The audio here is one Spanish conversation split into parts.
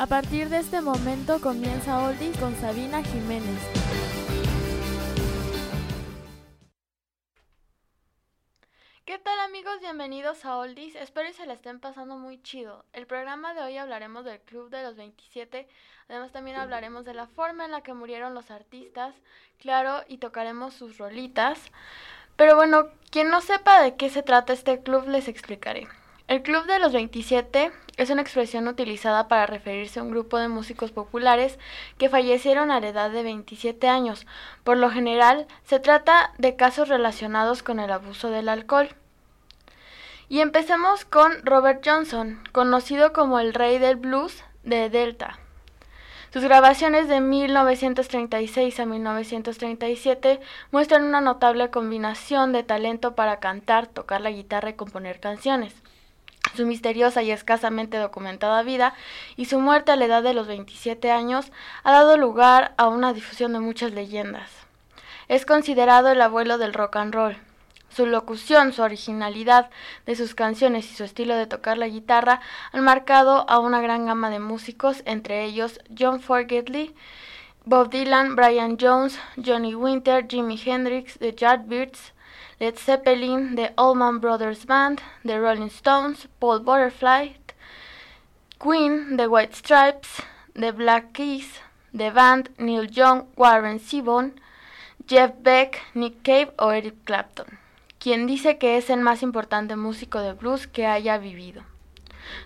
A partir de este momento comienza Oldies con Sabina Jiménez. ¿Qué tal amigos? Bienvenidos a Oldies. Espero que se la estén pasando muy chido. El programa de hoy hablaremos del Club de los 27. Además también hablaremos de la forma en la que murieron los artistas. Claro, y tocaremos sus rolitas. Pero bueno, quien no sepa de qué se trata este club les explicaré. El Club de los 27 es una expresión utilizada para referirse a un grupo de músicos populares que fallecieron a la edad de 27 años. Por lo general, se trata de casos relacionados con el abuso del alcohol. Y empecemos con Robert Johnson, conocido como el rey del blues de Delta. Sus grabaciones de 1936 a 1937 muestran una notable combinación de talento para cantar, tocar la guitarra y componer canciones su misteriosa y escasamente documentada vida y su muerte a la edad de los 27 años ha dado lugar a una difusión de muchas leyendas. Es considerado el abuelo del rock and roll. Su locución, su originalidad de sus canciones y su estilo de tocar la guitarra han marcado a una gran gama de músicos, entre ellos John Fogerty, Bob Dylan, Brian Jones, Johnny Winter, Jimi Hendrix, The Yardbirds, Led Zeppelin, The Allman Brothers Band, The Rolling Stones, Paul Butterfly, Queen, The White Stripes, The Black Keys, The Band, Neil Young, Warren Zevon, Jeff Beck, Nick Cave o Eric Clapton, quien dice que es el más importante músico de blues que haya vivido.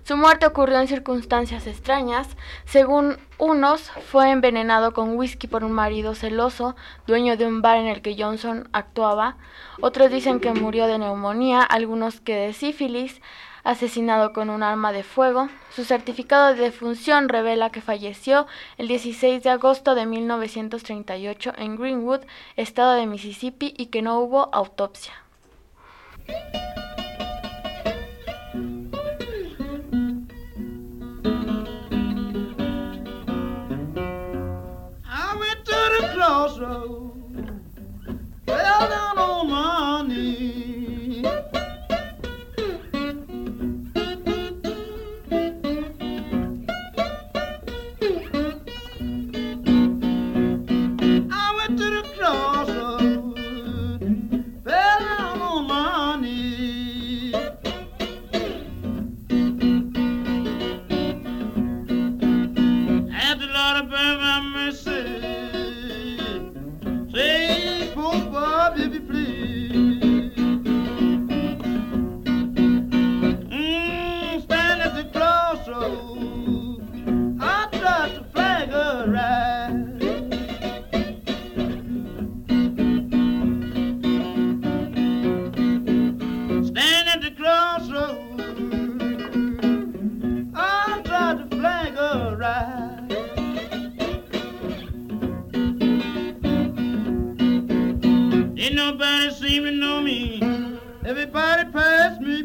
Su muerte ocurrió en circunstancias extrañas. Según unos, fue envenenado con whisky por un marido celoso, dueño de un bar en el que Johnson actuaba. Otros dicen que murió de neumonía, algunos que de sífilis, asesinado con un arma de fuego. Su certificado de defunción revela que falleció el 16 de agosto de 1938 en Greenwood, estado de Mississippi, y que no hubo autopsia. Crossroad, fell down on my knees.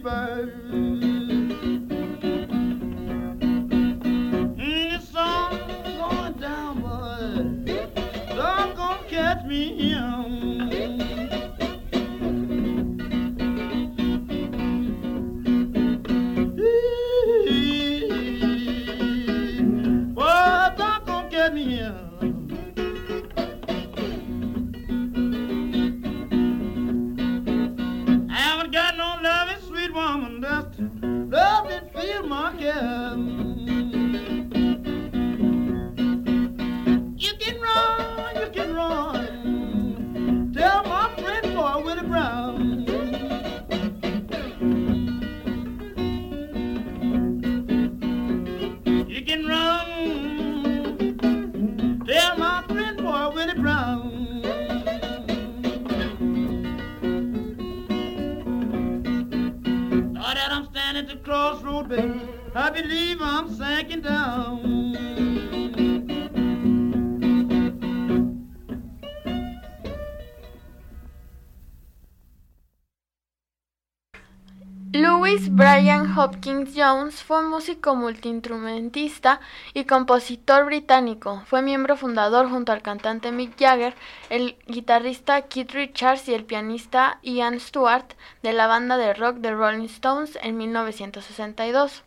belle músico multiinstrumentista y compositor británico. Fue miembro fundador junto al cantante Mick Jagger, el guitarrista Keith Richards y el pianista Ian Stewart de la banda de rock The Rolling Stones en 1962.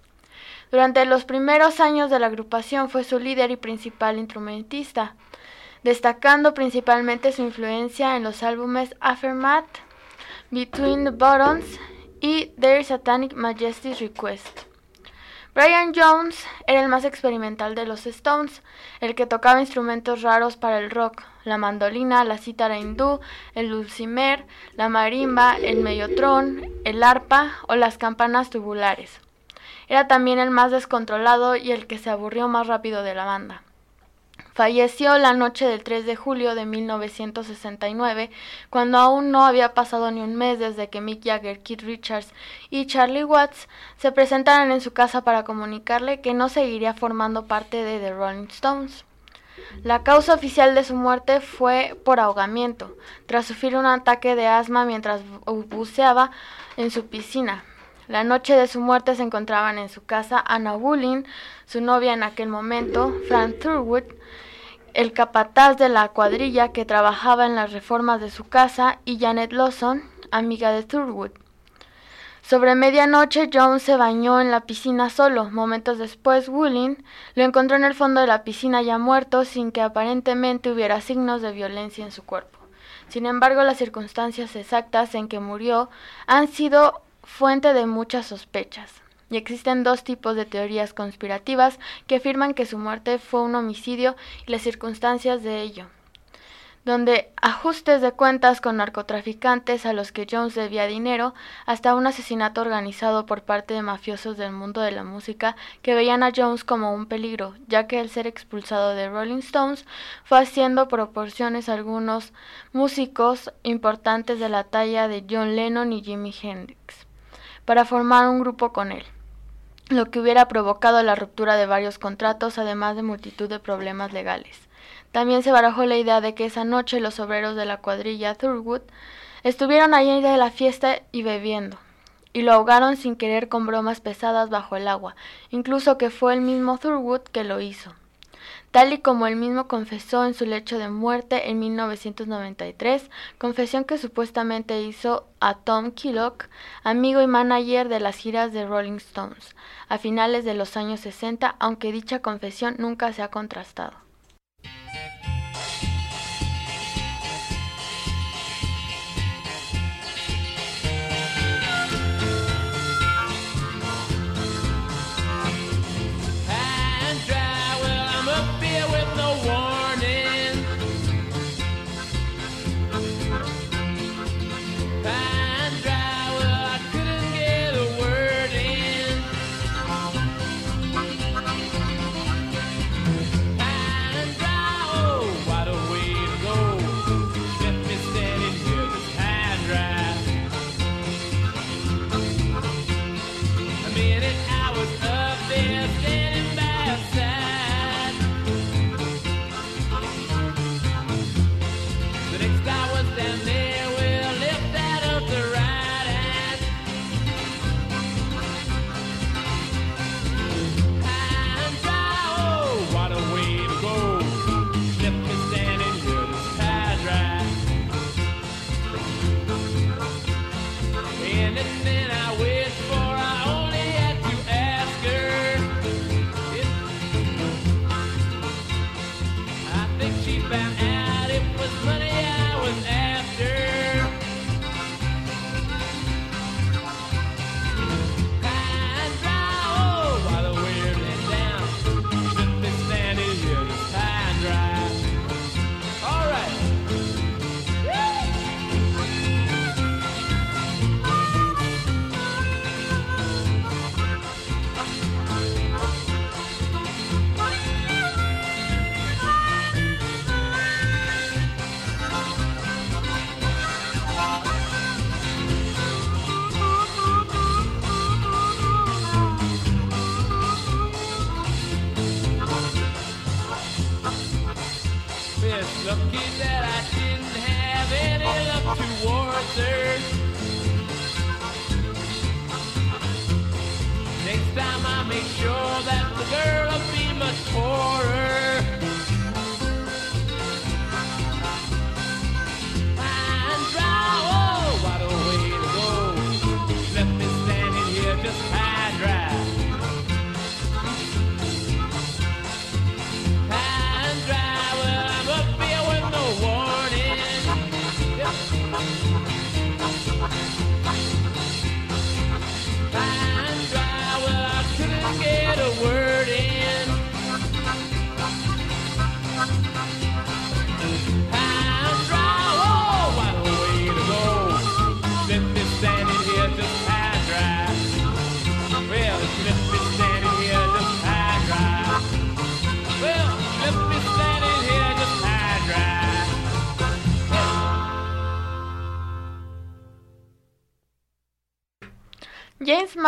Durante los primeros años de la agrupación fue su líder y principal instrumentista, destacando principalmente su influencia en los álbumes Aftermath, Between the Buttons y Their Satanic Majesty's Request. Brian Jones era el más experimental de los Stones, el que tocaba instrumentos raros para el rock, la mandolina, la cítara hindú, el dulcimer, la marimba, el mellotron, el arpa o las campanas tubulares. Era también el más descontrolado y el que se aburrió más rápido de la banda. Falleció la noche del 3 de julio de 1969, cuando aún no había pasado ni un mes desde que Mick Jagger, Keith Richards y Charlie Watts se presentaran en su casa para comunicarle que no seguiría formando parte de The Rolling Stones. La causa oficial de su muerte fue por ahogamiento, tras sufrir un ataque de asma mientras buceaba en su piscina. La noche de su muerte se encontraban en su casa Anna Woollin, su novia en aquel momento, Frank Thurwood, el capataz de la cuadrilla que trabajaba en las reformas de su casa, y Janet Lawson, amiga de Thurwood. Sobre medianoche Jones se bañó en la piscina solo. Momentos después, Woollin lo encontró en el fondo de la piscina ya muerto, sin que aparentemente hubiera signos de violencia en su cuerpo. Sin embargo, las circunstancias exactas en que murió han sido fuente de muchas sospechas. Y existen dos tipos de teorías conspirativas que afirman que su muerte fue un homicidio y las circunstancias de ello, donde ajustes de cuentas con narcotraficantes a los que Jones debía dinero, hasta un asesinato organizado por parte de mafiosos del mundo de la música que veían a Jones como un peligro, ya que al ser expulsado de Rolling Stones fue haciendo proporciones a algunos músicos importantes de la talla de John Lennon y Jimi Hendrix para formar un grupo con él, lo que hubiera provocado la ruptura de varios contratos, además de multitud de problemas legales. También se barajó la idea de que esa noche los obreros de la cuadrilla Thurwood estuvieron allí de la fiesta y bebiendo, y lo ahogaron sin querer con bromas pesadas bajo el agua, incluso que fue el mismo Thurwood que lo hizo tal y como él mismo confesó en su lecho de muerte en 1993, confesión que supuestamente hizo a Tom Killock, amigo y manager de las giras de Rolling Stones, a finales de los años 60, aunque dicha confesión nunca se ha contrastado.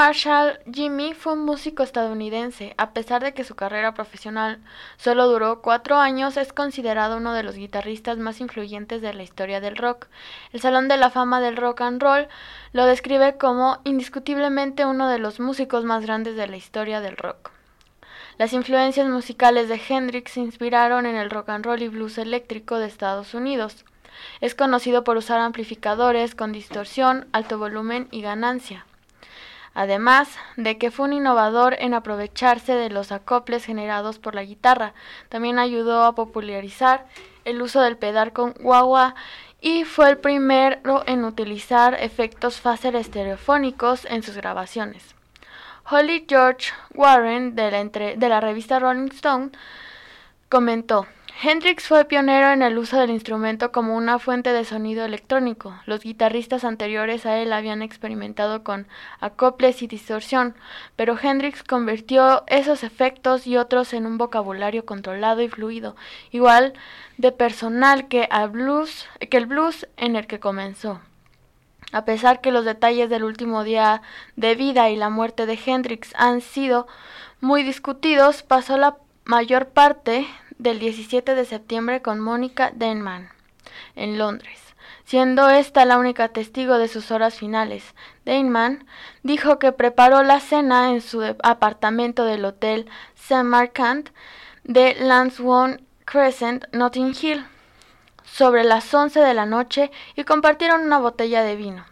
Marshall Jimmy fue un músico estadounidense. A pesar de que su carrera profesional solo duró cuatro años, es considerado uno de los guitarristas más influyentes de la historia del rock. El Salón de la Fama del Rock and Roll lo describe como indiscutiblemente uno de los músicos más grandes de la historia del rock. Las influencias musicales de Hendrix se inspiraron en el rock and roll y blues eléctrico de Estados Unidos. Es conocido por usar amplificadores con distorsión, alto volumen y ganancia. Además de que fue un innovador en aprovecharse de los acoples generados por la guitarra, también ayudó a popularizar el uso del pedal con wah y fue el primero en utilizar efectos phaser estereofónicos en sus grabaciones. Holly George Warren de la revista Rolling Stone comentó, Hendrix fue pionero en el uso del instrumento como una fuente de sonido electrónico. Los guitarristas anteriores a él habían experimentado con acoples y distorsión, pero Hendrix convirtió esos efectos y otros en un vocabulario controlado y fluido, igual de personal que, el blues en el que comenzó. A pesar que los detalles del último día de vida y la muerte de Hendrix han sido muy discutidos, pasó la mayor parte del 17 de septiembre con Mónica Denman en Londres, siendo esta la única testigo de sus horas finales. Denman dijo que preparó la cena en su apartamento del hotel Samarkand de Lansdowne Crescent, Notting Hill sobre las once de la noche y compartieron una botella de vino.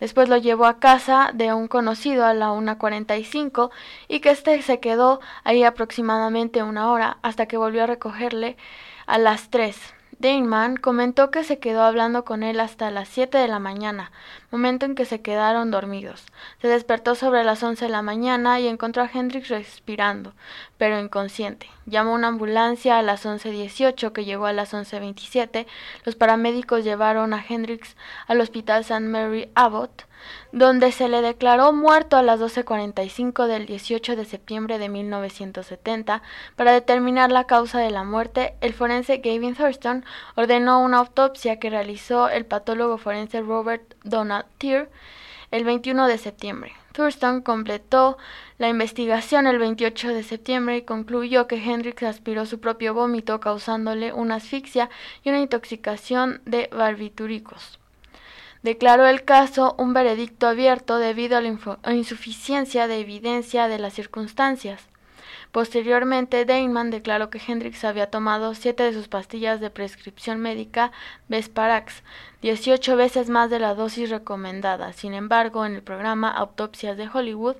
Después lo llevó a casa de un conocido a la 1.45 y que éste se quedó ahí aproximadamente una hora hasta que volvió a recogerle a las 3. Damon comentó que se quedó hablando con él hasta las siete de la mañana, momento en que se quedaron dormidos. Se despertó sobre las 11 de la mañana y encontró a Hendrix respirando, pero inconsciente. Llamó una ambulancia a las 11.18 que llegó a las 11.27. Los paramédicos llevaron a Hendrix al Hospital St. Mary Abbott donde se le declaró muerto a las 12.45 del 18 de septiembre de 1970. Para determinar la causa de la muerte, el forense Gavin Thurston ordenó una autopsia que realizó el patólogo forense Robert Donald Tier el 21 de septiembre. Thurston completó la investigación el 28 de septiembre y concluyó que Hendrix aspiró su propio vómito causándole una asfixia y una intoxicación de barbitúricos declaró el caso un veredicto abierto debido a la insuficiencia de evidencia de las circunstancias. Posteriormente, Deinman declaró que Hendrix había tomado siete de sus pastillas de prescripción médica Vesparax, 18 veces más de la dosis recomendada. Sin embargo, en el programa Autopsias de Hollywood,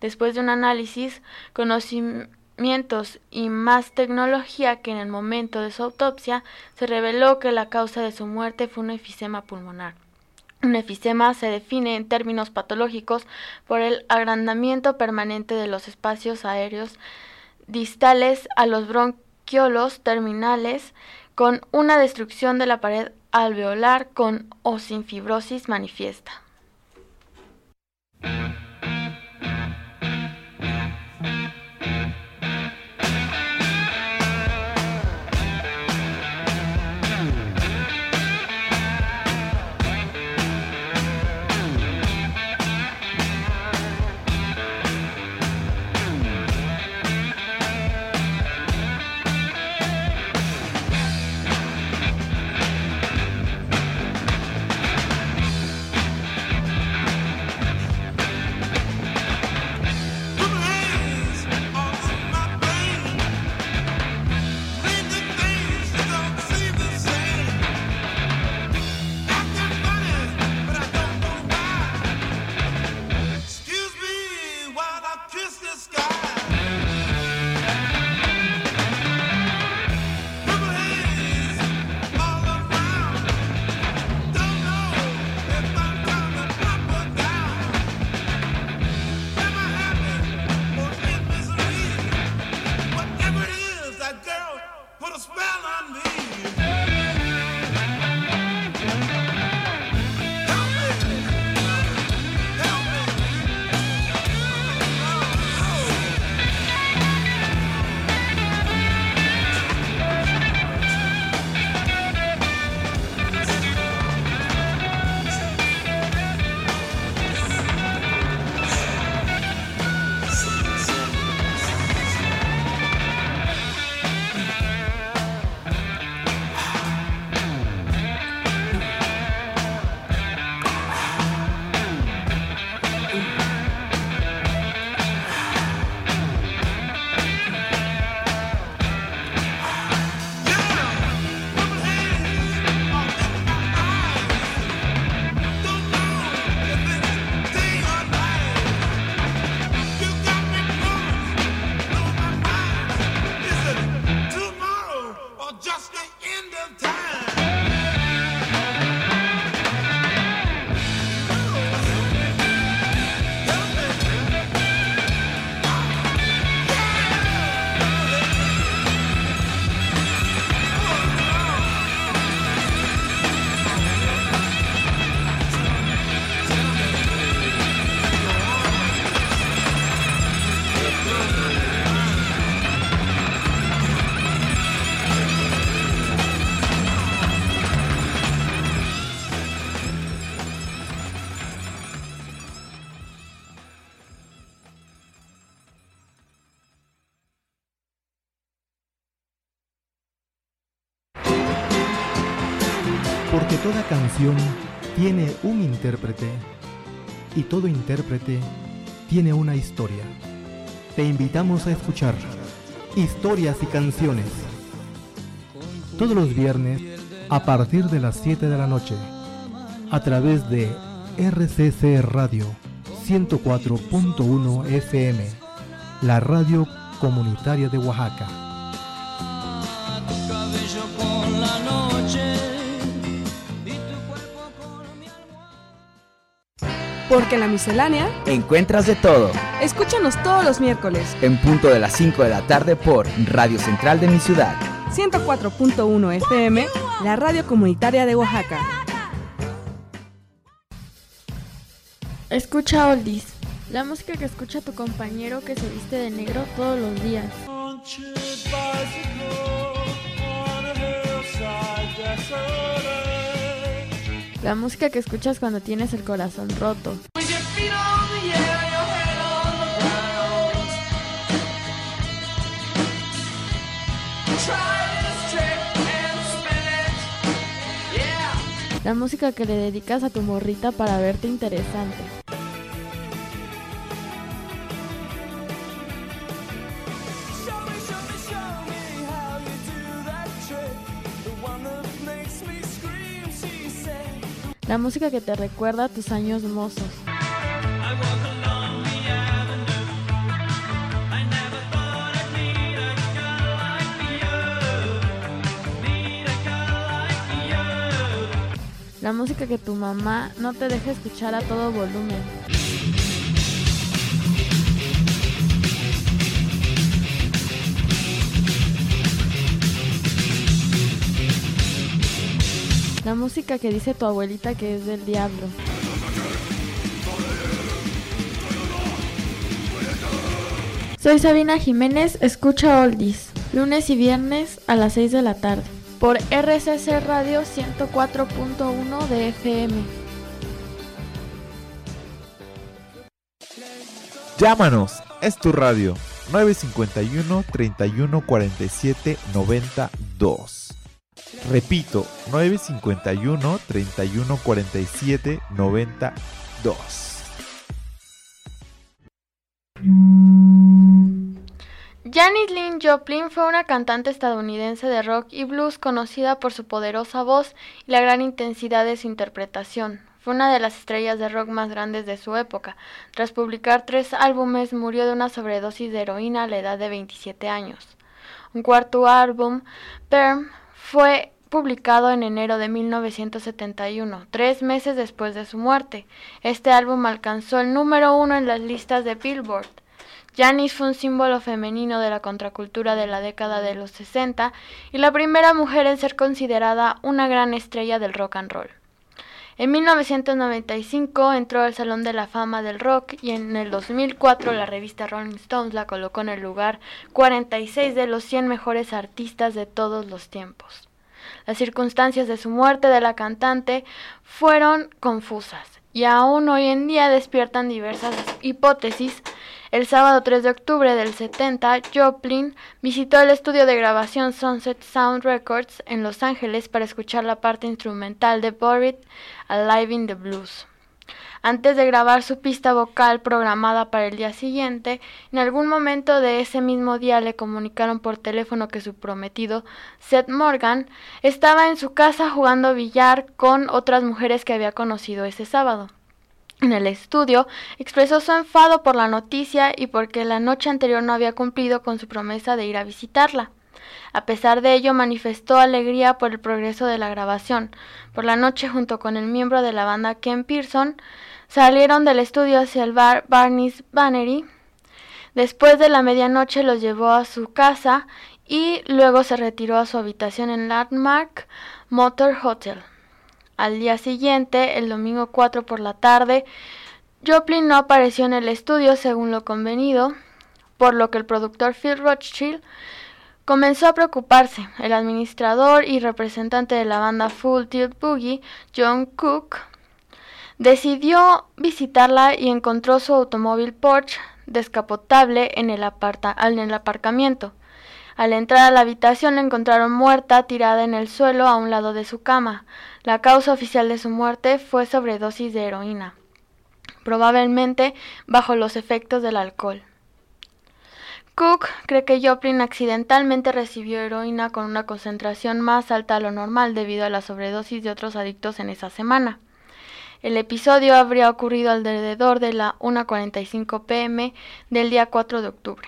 después de un análisis, conocimientos y más tecnología que en el momento de su autopsia, se reveló que la causa de su muerte fue un efisema pulmonar. Un efisema se define en términos patológicos por el agrandamiento permanente de los espacios aéreos distales a los bronquiolos terminales con una destrucción de la pared alveolar con o sin fibrosis manifiesta. Canción tiene un intérprete y todo intérprete tiene una historia. Te invitamos a escuchar historias y canciones todos los viernes a partir de las 7 de la noche a través de RCC Radio 104.1 FM, la radio comunitaria de Oaxaca. Porque en la miscelánea encuentras de todo. Escúchanos todos los miércoles en punto de las 5 de la tarde por Radio Central de mi ciudad. 104.1 FM, la radio comunitaria de Oaxaca. Escucha Oldies, la música que escucha tu compañero que se viste de negro todos los días. La música que escuchas cuando tienes el corazón roto. La música que le dedicas a tu morrita para verte interesante. La música que te recuerda a tus años mozos. La música que tu mamá no te deja escuchar a todo volumen. La música que dice tu abuelita que es del diablo. Soy Sabina Jiménez, escucha Oldies, lunes y viernes a las 6 de la tarde, por RCC Radio 104.1 de FM. Llámanos, es tu radio, 951 31 47 92. Repito, 951 31 47 92. Janis Lynn Joplin fue una cantante estadounidense de rock y blues conocida por su poderosa voz y la gran intensidad de su interpretación. Fue una de las estrellas de rock más grandes de su época. Tras publicar tres álbumes, murió de una sobredosis de heroína a la edad de 27 años. Un cuarto álbum, Perm, fue publicado en enero de 1971, tres meses después de su muerte. Este álbum alcanzó el número uno en las listas de Billboard. Janis fue un símbolo femenino de la contracultura de la década de los 60 y la primera mujer en ser considerada una gran estrella del rock and roll. En 1995 entró al Salón de la Fama del Rock y en el 2004 la revista Rolling Stones la colocó en el lugar 46 de los 100 mejores artistas de todos los tiempos. Las circunstancias de su muerte de la cantante fueron confusas y aún hoy en día despiertan diversas hipótesis. El sábado 3 de octubre del 70, Joplin visitó el estudio de grabación Sunset Sound Records en Los Ángeles para escuchar la parte instrumental de Buried Alive in the Blues. Antes de grabar su pista vocal programada para el día siguiente, en algún momento de ese mismo día le comunicaron por teléfono que su prometido, Seth Morgan, estaba en su casa jugando billar con otras mujeres que había conocido ese sábado. En el estudio expresó su enfado por la noticia y porque la noche anterior no había cumplido con su promesa de ir a visitarla. A pesar de ello, manifestó alegría por el progreso de la grabación. Por la noche, junto con el miembro de la banda Ken Pearson, salieron del estudio hacia el bar Barney's Bannery. Después de la medianoche los llevó a su casa y luego se retiró a su habitación en Landmark Motor Hotel. Al día siguiente, el domingo 4 por la tarde, Joplin no apareció en el estudio según lo convenido, por lo que el productor Phil Rothschild comenzó a preocuparse. El administrador y representante de la banda Full Tilt Boogie, John Cook, decidió visitarla y encontró su automóvil Porsche descapotable en el, en el aparcamiento. Al entrar a la habitación la encontraron muerta tirada en el suelo a un lado de su cama. La causa oficial de su muerte fue sobredosis de heroína, probablemente bajo los efectos del alcohol. Cook cree que Joplin accidentalmente recibió heroína con una concentración más alta a lo normal debido a la sobredosis de otros adictos en esa semana. El episodio habría ocurrido alrededor de la 1.45 pm del día 4 de octubre.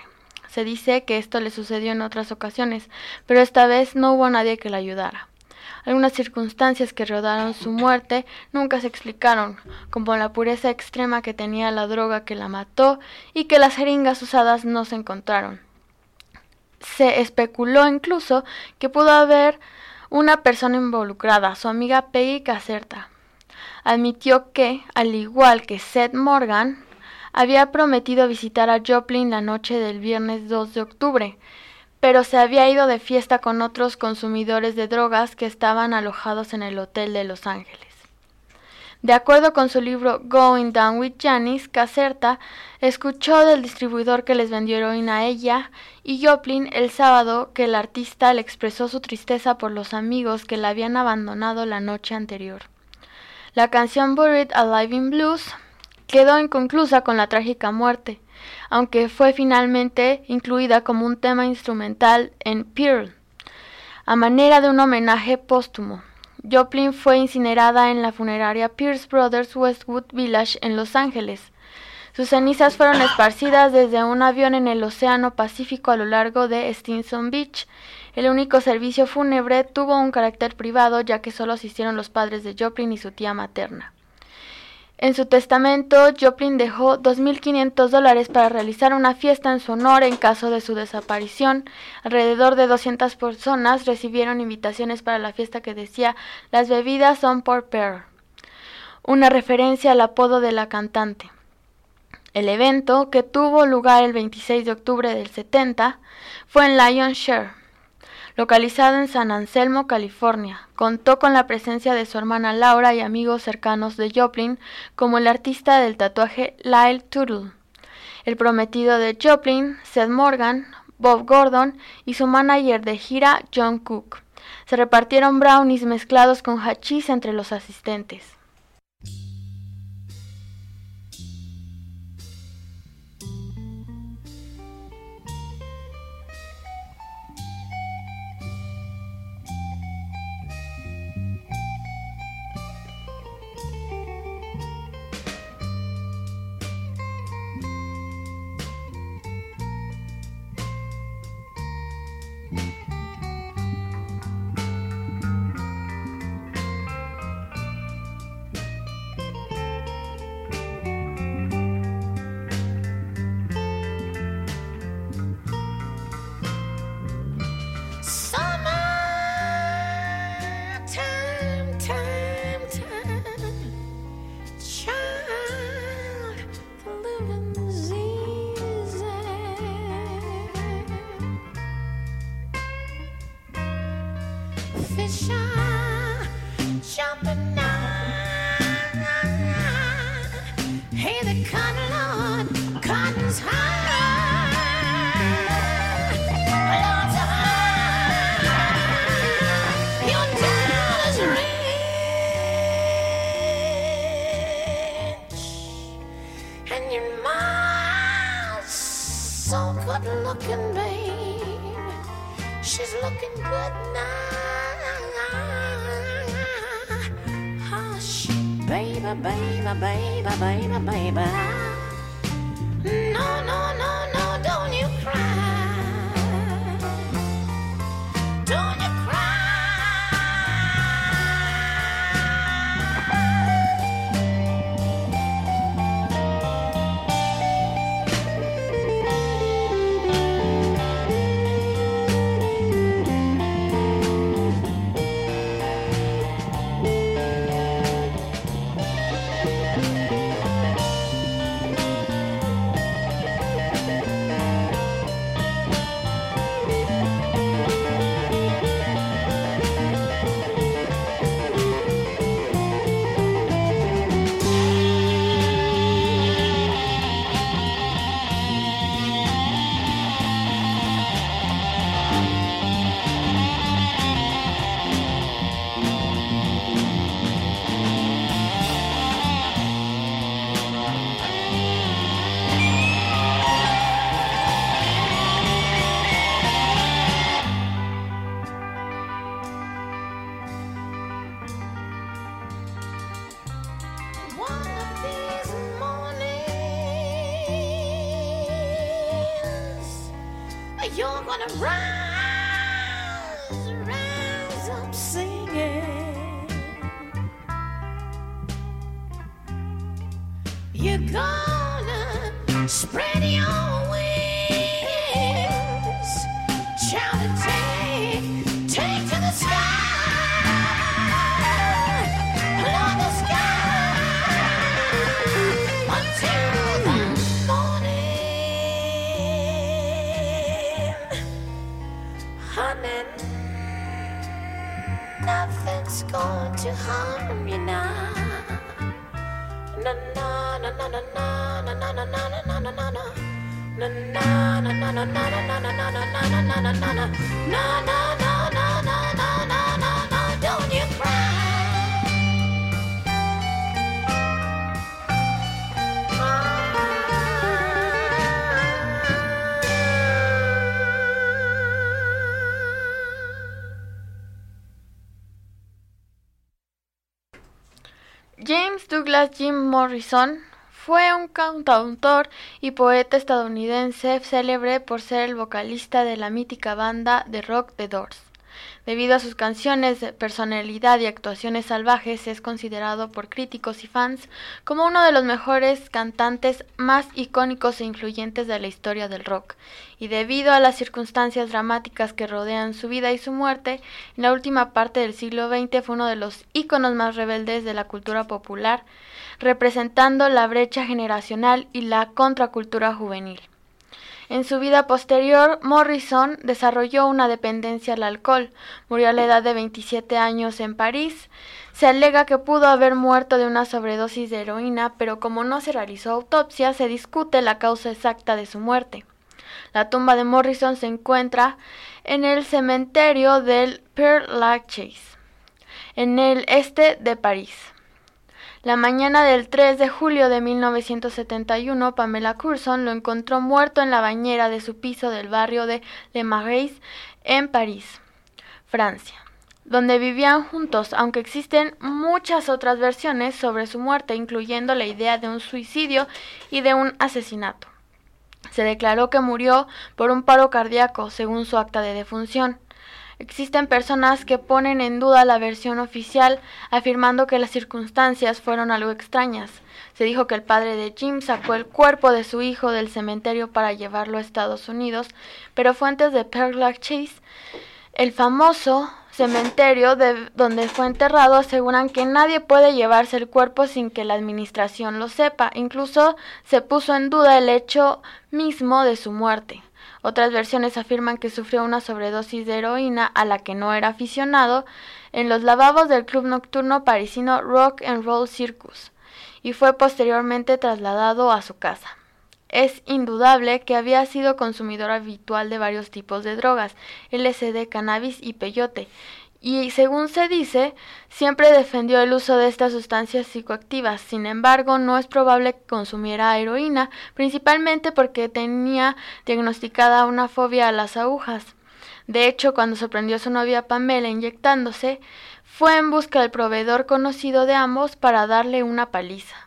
Se dice que esto le sucedió en otras ocasiones, pero esta vez no hubo nadie que la ayudara. Algunas circunstancias que rodaron su muerte nunca se explicaron, como la pureza extrema que tenía la droga que la mató y que las jeringas usadas no se encontraron. Se especuló incluso que pudo haber una persona involucrada, su amiga Peggy Caserta. Admitió que, al igual que Seth Morgan, había prometido visitar a Joplin la noche del viernes 2 de octubre, pero se había ido de fiesta con otros consumidores de drogas que estaban alojados en el hotel de Los Ángeles. De acuerdo con su libro Going Down with Janice, Caserta escuchó del distribuidor que les vendió heroína a ella y Joplin el sábado que el artista le expresó su tristeza por los amigos que la habían abandonado la noche anterior. La canción Buried Alive in Blues quedó inconclusa con la trágica muerte, aunque fue finalmente incluida como un tema instrumental en Pearl, a manera de un homenaje póstumo. Joplin fue incinerada en la funeraria Pierce Brothers Westwood Village en Los Ángeles. Sus cenizas fueron esparcidas desde un avión en el Océano Pacífico a lo largo de Stinson Beach. El único servicio fúnebre tuvo un carácter privado ya que solo asistieron los padres de Joplin y su tía materna. En su testamento, Joplin dejó 2.500 dólares para realizar una fiesta en su honor en caso de su desaparición. Alrededor de 200 personas recibieron invitaciones para la fiesta que decía Las bebidas son por Pearl, una referencia al apodo de la cantante. El evento, que tuvo lugar el 26 de octubre del 70, fue en Lion Share, localizado en San Anselmo, California. Contó con la presencia de su hermana Laura y amigos cercanos de Joplin, como el artista del tatuaje Lyle Tuttle, el prometido de Joplin, Seth Morgan, Bob Gordon y su manager de gira, John Cook. Se repartieron brownies mezclados con hachís entre los asistentes. Right. James Douglas Jim Morrison fue un cantautor y poeta estadounidense célebre por ser el vocalista de la mítica banda de rock The Doors. Debido a sus canciones, personalidad y actuaciones salvajes, es considerado por críticos y fans como uno de los mejores cantantes más icónicos e influyentes de la historia del rock. Y debido a las circunstancias dramáticas que rodean su vida y su muerte, en la última parte del siglo XX fue uno de los íconos más rebeldes de la cultura popular, representando la brecha generacional y la contracultura juvenil. En su vida posterior, Morrison desarrolló una dependencia al alcohol. Murió a la edad de 27 años en París. Se alega que pudo haber muerto de una sobredosis de heroína, pero como no se realizó autopsia, se discute la causa exacta de su muerte. La tumba de Morrison se encuentra en el cementerio del Père Lachaise, en el este de París. La mañana del 3 de julio de 1971, Pamela Curson lo encontró muerto en la bañera de su piso del barrio de Le Marais, en París, Francia, donde vivían juntos, aunque existen muchas otras versiones sobre su muerte, incluyendo la idea de un suicidio y de un asesinato. Se declaró que murió por un paro cardíaco, según su acta de defunción. Existen personas que ponen en duda la versión oficial, afirmando que las circunstancias fueron algo extrañas. Se dijo que el padre de Jim sacó el cuerpo de su hijo del cementerio para llevarlo a Estados Unidos, pero fuentes de Père Lachaise, el famoso cementerio de donde fue enterrado, aseguran que nadie puede llevarse el cuerpo sin que la administración lo sepa. Incluso se puso en duda el hecho mismo de su muerte. Otras versiones afirman que sufrió una sobredosis de heroína a la que no era aficionado en los lavabos del club nocturno parisino Rock and Roll Circus y fue posteriormente trasladado a su casa. Es indudable que había sido consumidor habitual de varios tipos de drogas, LSD, cannabis y peyote, y según se dice, siempre defendió el uso de estas sustancias psicoactivas. Sin embargo, no es probable que consumiera heroína, principalmente porque tenía diagnosticada una fobia a las agujas. De hecho, cuando sorprendió a su novia Pamela inyectándose, fue en busca del proveedor conocido de ambos para darle una paliza.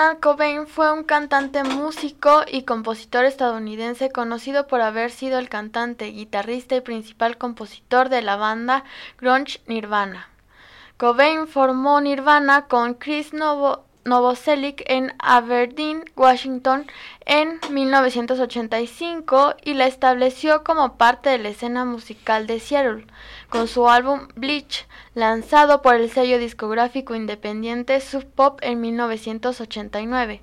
Donald Cobain fue un cantante, músico y compositor estadounidense conocido por haber sido el cantante, guitarrista y principal compositor de la banda grunge Nirvana. Cobain formó Nirvana con Chris Novo- Novoselic en Aberdeen, Washington, en 1985 y la estableció como parte de la escena musical de Seattle, con su álbum Bleach, lanzado por el sello discográfico independiente Sub Pop en 1989.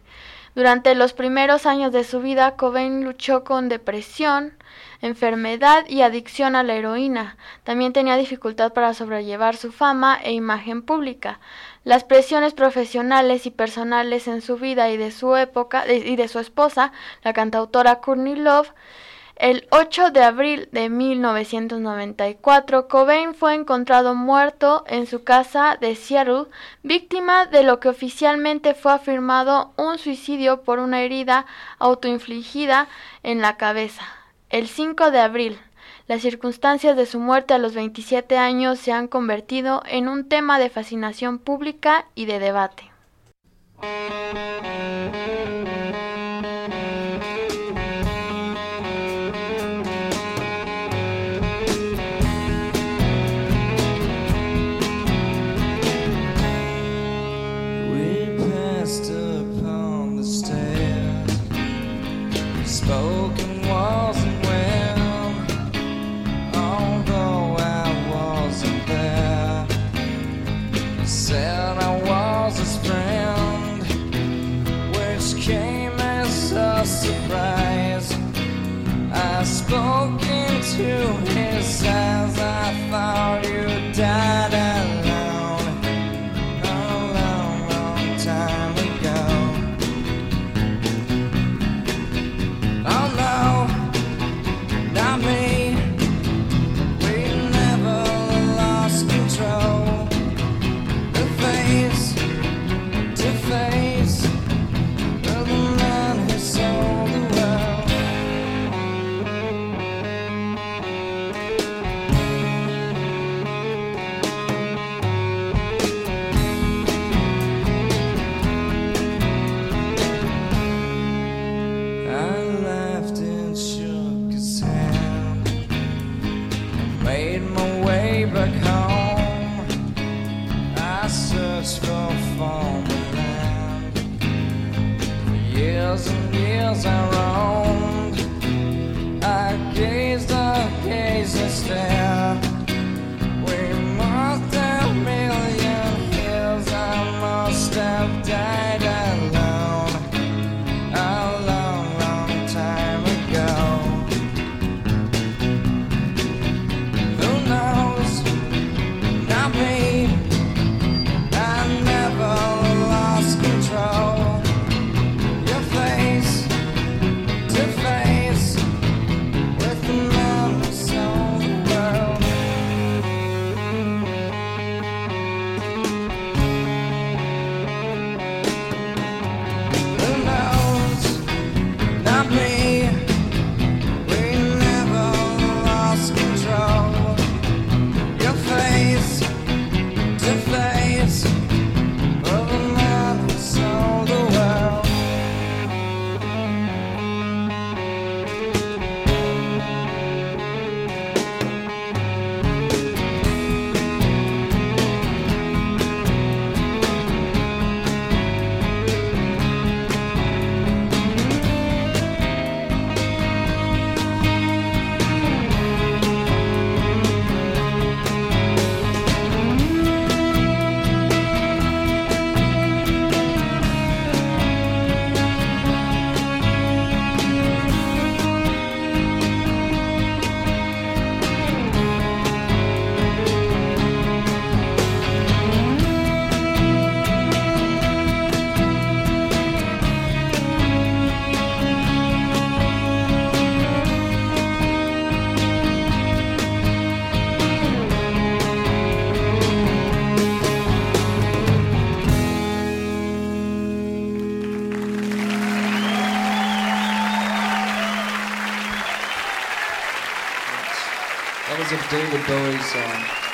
Durante los primeros años de su vida, Cobain luchó con depresión, enfermedad y adicción a la heroína. También tenía dificultad para sobrellevar su fama e imagen pública. Las presiones profesionales y personales en su vida y de su época y de su esposa, la cantautora Courtney Love, el 8 de abril de 1994, Cobain fue encontrado muerto en su casa de Seattle, víctima de lo que oficialmente fue afirmado un suicidio por una herida autoinfligida en la cabeza. El 5 de abril, las circunstancias de su muerte a los 27 años se han convertido en un tema de fascinación pública y de debate. Broken walls That was a David Bowie song. Um,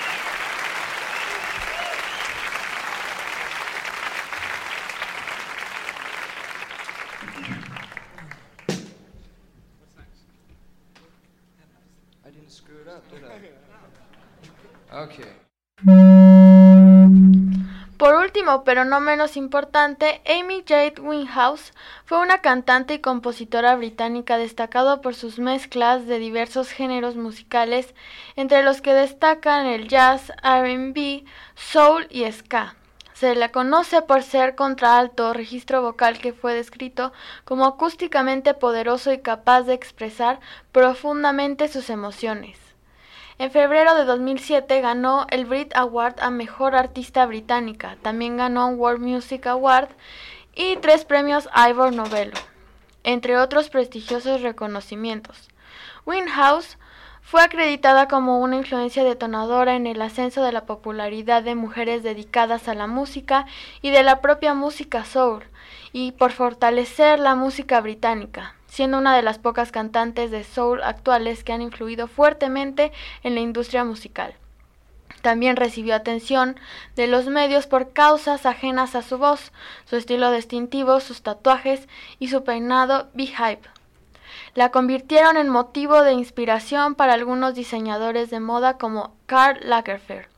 pero no menos importante, Amy Jade Winehouse fue una cantante y compositora británica destacada por sus mezclas de diversos géneros musicales, entre los que destacan el jazz, R&B, soul y ska. Se la conoce por ser contralto, registro vocal que fue descrito como acústicamente poderoso y capaz de expresar profundamente sus emociones. En febrero de 2007 ganó el Brit Award a Mejor Artista Británica. También ganó un World Music Award y tres premios Ivor Novello, entre otros prestigiosos reconocimientos. Winehouse fue acreditada como una influencia detonadora en el ascenso de la popularidad de mujeres dedicadas a la música y de la propia música soul, y por fortalecer la música británica siendo una de las pocas cantantes de soul actuales que han influido fuertemente en la industria musical. También recibió atención de los medios por causas ajenas a su voz, su estilo distintivo, sus tatuajes y su peinado beehive. La convirtieron en motivo de inspiración para algunos diseñadores de moda como Karl Lagerfeld.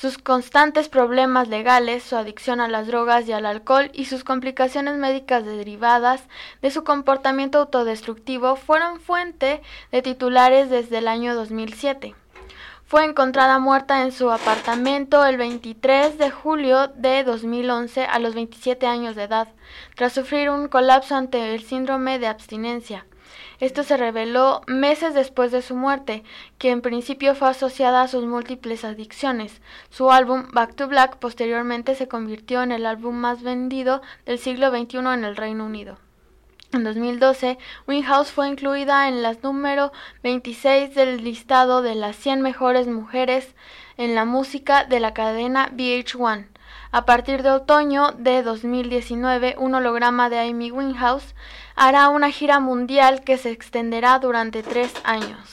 Sus constantes problemas legales, su adicción a las drogas y al alcohol y sus complicaciones médicas derivadas de su comportamiento autodestructivo fueron fuente de titulares desde el año 2007. Fue encontrada muerta en su apartamento el 23 de julio de 2011 a los 27 años de edad, tras sufrir un colapso ante el síndrome de abstinencia. Esto se reveló meses después de su muerte, que en principio fue asociada a sus múltiples adicciones. Su álbum Back to Black posteriormente se convirtió en el álbum más vendido del siglo XXI en el Reino Unido. En 2012, Winehouse fue incluida en las número 26 del listado de las 100 mejores mujeres en la música de la cadena VH1. A partir de otoño de 2019, un holograma de Amy Winehouse hará una gira mundial que se extenderá durante tres años.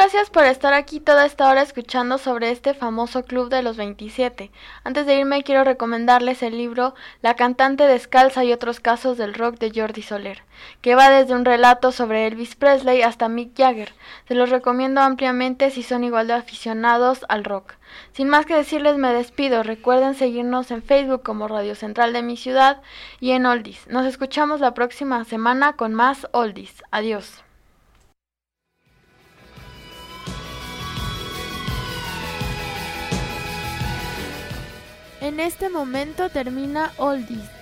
Gracias por estar aquí toda esta hora escuchando sobre este famoso club de los 27. Antes de irme quiero recomendarles el libro La cantante descalza y otros casos del rock de Jordi Soler, que va desde un relato sobre Elvis Presley hasta Mick Jagger. Se los recomiendo ampliamente si son igual de aficionados al rock. Sin más que decirles me despido. Recuerden seguirnos en Facebook como Radio Central de mi ciudad y en Oldies. Nos escuchamos la próxima semana con más Oldies. Adiós. En este momento termina Oldies.